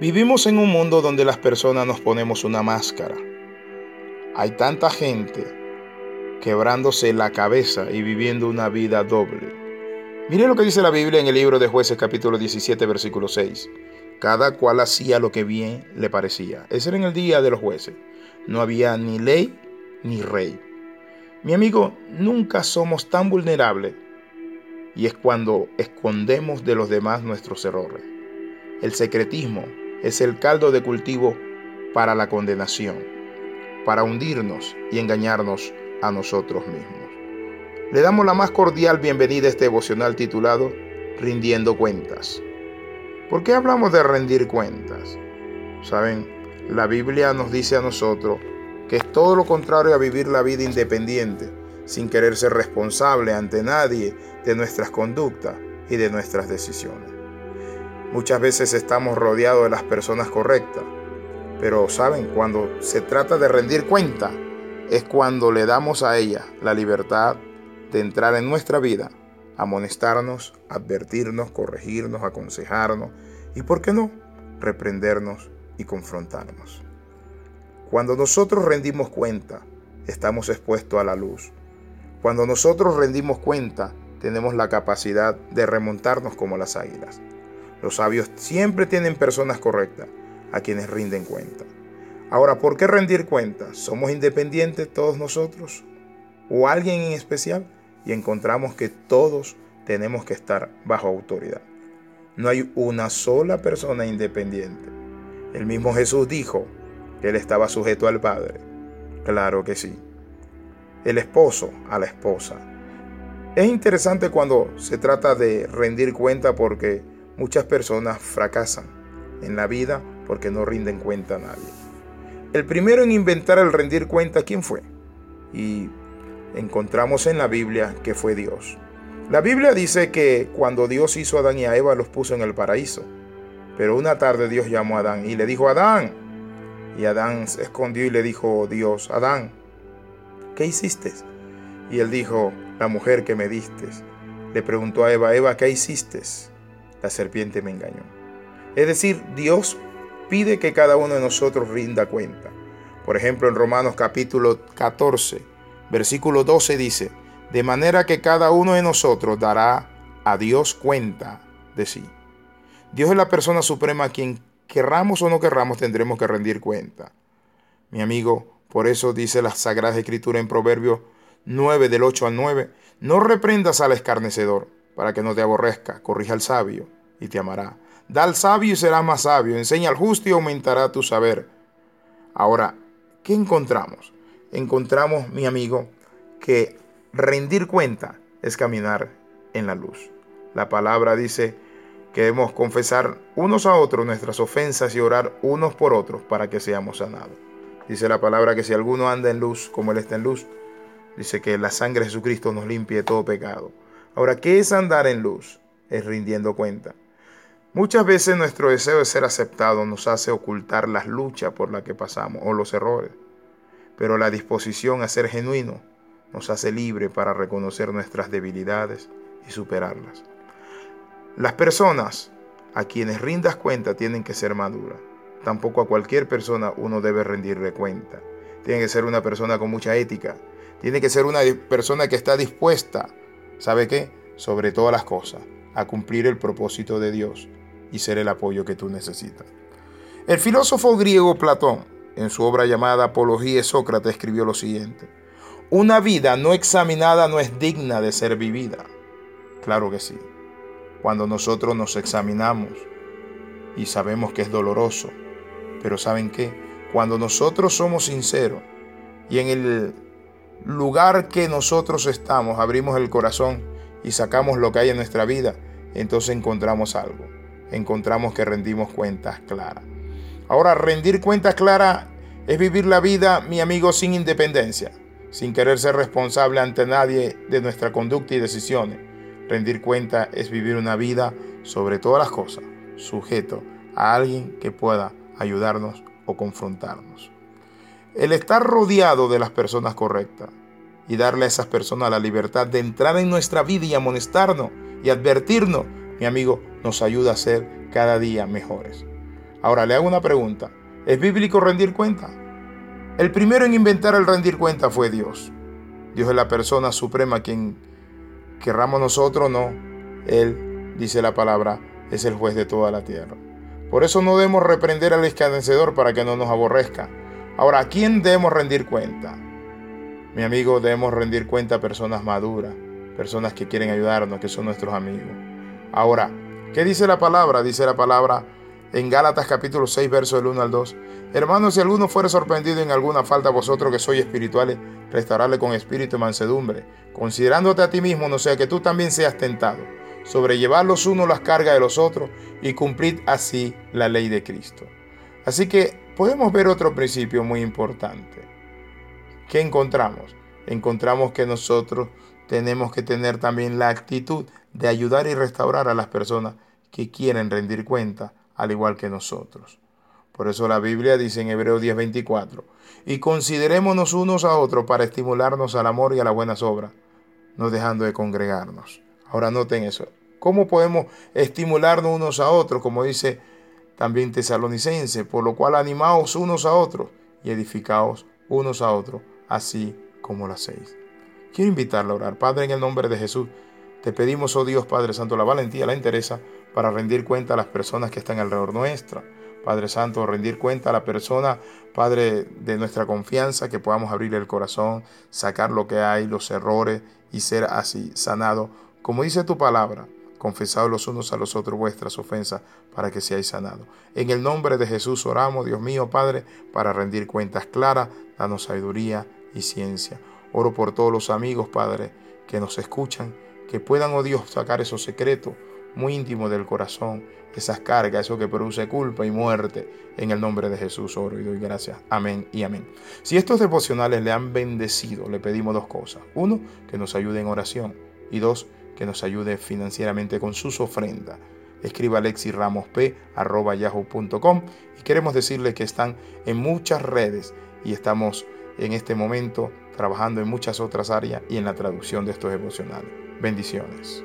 Vivimos en un mundo donde las personas nos ponemos una máscara. Hay tanta gente quebrándose la cabeza y viviendo una vida doble. Mire lo que dice la Biblia en el libro de jueces capítulo 17 versículo 6. Cada cual hacía lo que bien le parecía. Ese era en el día de los jueces. No había ni ley ni rey. Mi amigo, nunca somos tan vulnerables y es cuando escondemos de los demás nuestros errores. El secretismo es el caldo de cultivo para la condenación, para hundirnos y engañarnos a nosotros mismos. Le damos la más cordial bienvenida a este devocional titulado Rindiendo Cuentas. ¿Por qué hablamos de rendir cuentas? Saben, la Biblia nos dice a nosotros que es todo lo contrario a vivir la vida independiente, sin querer ser responsable ante nadie de nuestras conductas y de nuestras decisiones. Muchas veces estamos rodeados de las personas correctas, pero saben, cuando se trata de rendir cuenta, es cuando le damos a ella la libertad de entrar en nuestra vida, amonestarnos, advertirnos, corregirnos, aconsejarnos y, ¿por qué no?, reprendernos y confrontarnos. Cuando nosotros rendimos cuenta, estamos expuestos a la luz. Cuando nosotros rendimos cuenta, tenemos la capacidad de remontarnos como las águilas. Los sabios siempre tienen personas correctas a quienes rinden cuenta. Ahora, ¿por qué rendir cuenta? ¿Somos independientes todos nosotros? ¿O alguien en especial? Y encontramos que todos tenemos que estar bajo autoridad. No hay una sola persona independiente. El mismo Jesús dijo que él estaba sujeto al Padre. Claro que sí. El esposo a la esposa. Es interesante cuando se trata de rendir cuenta porque Muchas personas fracasan en la vida porque no rinden cuenta a nadie. El primero en inventar el rendir cuenta, ¿quién fue? Y encontramos en la Biblia que fue Dios. La Biblia dice que cuando Dios hizo a Adán y a Eva los puso en el paraíso. Pero una tarde Dios llamó a Adán y le dijo, Adán. Y Adán se escondió y le dijo, Dios, Adán, ¿qué hiciste? Y él dijo, la mujer que me diste. Le preguntó a Eva, Eva, ¿qué hiciste? La serpiente me engañó. Es decir, Dios pide que cada uno de nosotros rinda cuenta. Por ejemplo, en Romanos capítulo 14, versículo 12 dice, de manera que cada uno de nosotros dará a Dios cuenta de sí. Dios es la persona suprema a quien querramos o no querramos tendremos que rendir cuenta. Mi amigo, por eso dice la Sagrada Escritura en Proverbios 9 del 8 al 9, no reprendas al escarnecedor para que no te aborrezca, corrija al sabio y te amará. Da al sabio y será más sabio, enseña al justo y aumentará tu saber. Ahora, ¿qué encontramos? Encontramos, mi amigo, que rendir cuenta es caminar en la luz. La palabra dice que debemos confesar unos a otros nuestras ofensas y orar unos por otros para que seamos sanados. Dice la palabra que si alguno anda en luz como Él está en luz, dice que la sangre de Jesucristo nos limpie todo pecado. Ahora, ¿qué es andar en luz? Es rindiendo cuenta. Muchas veces nuestro deseo de ser aceptado nos hace ocultar las luchas por las que pasamos o los errores, pero la disposición a ser genuino nos hace libre para reconocer nuestras debilidades y superarlas. Las personas a quienes rindas cuenta tienen que ser maduras. Tampoco a cualquier persona uno debe rendirle cuenta. Tiene que ser una persona con mucha ética. Tiene que ser una persona que está dispuesta ¿Sabe qué? Sobre todas las cosas, a cumplir el propósito de Dios y ser el apoyo que tú necesitas. El filósofo griego Platón, en su obra llamada Apología de Sócrates, escribió lo siguiente. Una vida no examinada no es digna de ser vivida. Claro que sí. Cuando nosotros nos examinamos y sabemos que es doloroso, pero ¿saben qué? Cuando nosotros somos sinceros y en el lugar que nosotros estamos, abrimos el corazón y sacamos lo que hay en nuestra vida, entonces encontramos algo. Encontramos que rendimos cuentas claras. Ahora, rendir cuentas claras es vivir la vida, mi amigo, sin independencia, sin querer ser responsable ante nadie de nuestra conducta y decisiones. Rendir cuenta es vivir una vida sobre todas las cosas, sujeto a alguien que pueda ayudarnos o confrontarnos. El estar rodeado de las personas correctas y darle a esas personas la libertad de entrar en nuestra vida y amonestarnos y advertirnos, mi amigo, nos ayuda a ser cada día mejores. Ahora le hago una pregunta. ¿Es bíblico rendir cuenta? El primero en inventar el rendir cuenta fue Dios. Dios es la persona suprema quien querramos nosotros no. Él, dice la palabra, es el juez de toda la tierra. Por eso no debemos reprender al escarnecedor para que no nos aborrezca. Ahora, ¿a quién debemos rendir cuenta? Mi amigo, debemos rendir cuenta a personas maduras, personas que quieren ayudarnos, que son nuestros amigos. Ahora, ¿qué dice la palabra? Dice la palabra en Gálatas capítulo 6, verso del 1 al 2. Hermanos, si alguno fuere sorprendido en alguna falta, vosotros que sois espirituales, restaurarle con espíritu y mansedumbre, considerándote a ti mismo, no sea que tú también seas tentado, sobrellevar los unos las cargas de los otros y cumplir así la ley de Cristo. Así que podemos ver otro principio muy importante. ¿Qué encontramos? Encontramos que nosotros tenemos que tener también la actitud de ayudar y restaurar a las personas que quieren rendir cuenta, al igual que nosotros. Por eso la Biblia dice en Hebreo 10:24, y considerémonos unos a otros para estimularnos al amor y a las buenas obras, no dejando de congregarnos. Ahora noten eso. ¿Cómo podemos estimularnos unos a otros? Como dice también tesalonicense, por lo cual animaos unos a otros y edificaos unos a otros, así como las seis. Quiero invitarle a orar. Padre, en el nombre de Jesús, te pedimos, oh Dios Padre Santo, la valentía, la interesa para rendir cuenta a las personas que están alrededor nuestra. Padre Santo, rendir cuenta a la persona, Padre, de nuestra confianza, que podamos abrir el corazón, sacar lo que hay, los errores y ser así sanado. Como dice tu palabra, confesad los unos a los otros vuestras ofensas para que seáis sanados. En el nombre de Jesús oramos, Dios mío, Padre, para rendir cuentas claras, danos sabiduría y ciencia. Oro por todos los amigos, Padre, que nos escuchan, que puedan, oh Dios, sacar esos secretos muy íntimos del corazón, esas cargas, eso que produce culpa y muerte. En el nombre de Jesús oro y doy gracias. Amén y amén. Si estos devocionales le han bendecido, le pedimos dos cosas. Uno, que nos ayude en oración. Y dos, que nos ayude financieramente con sus ofrendas. Escriba alexiramospyahoo.com y queremos decirle que están en muchas redes y estamos en este momento trabajando en muchas otras áreas y en la traducción de estos devocionales. Bendiciones.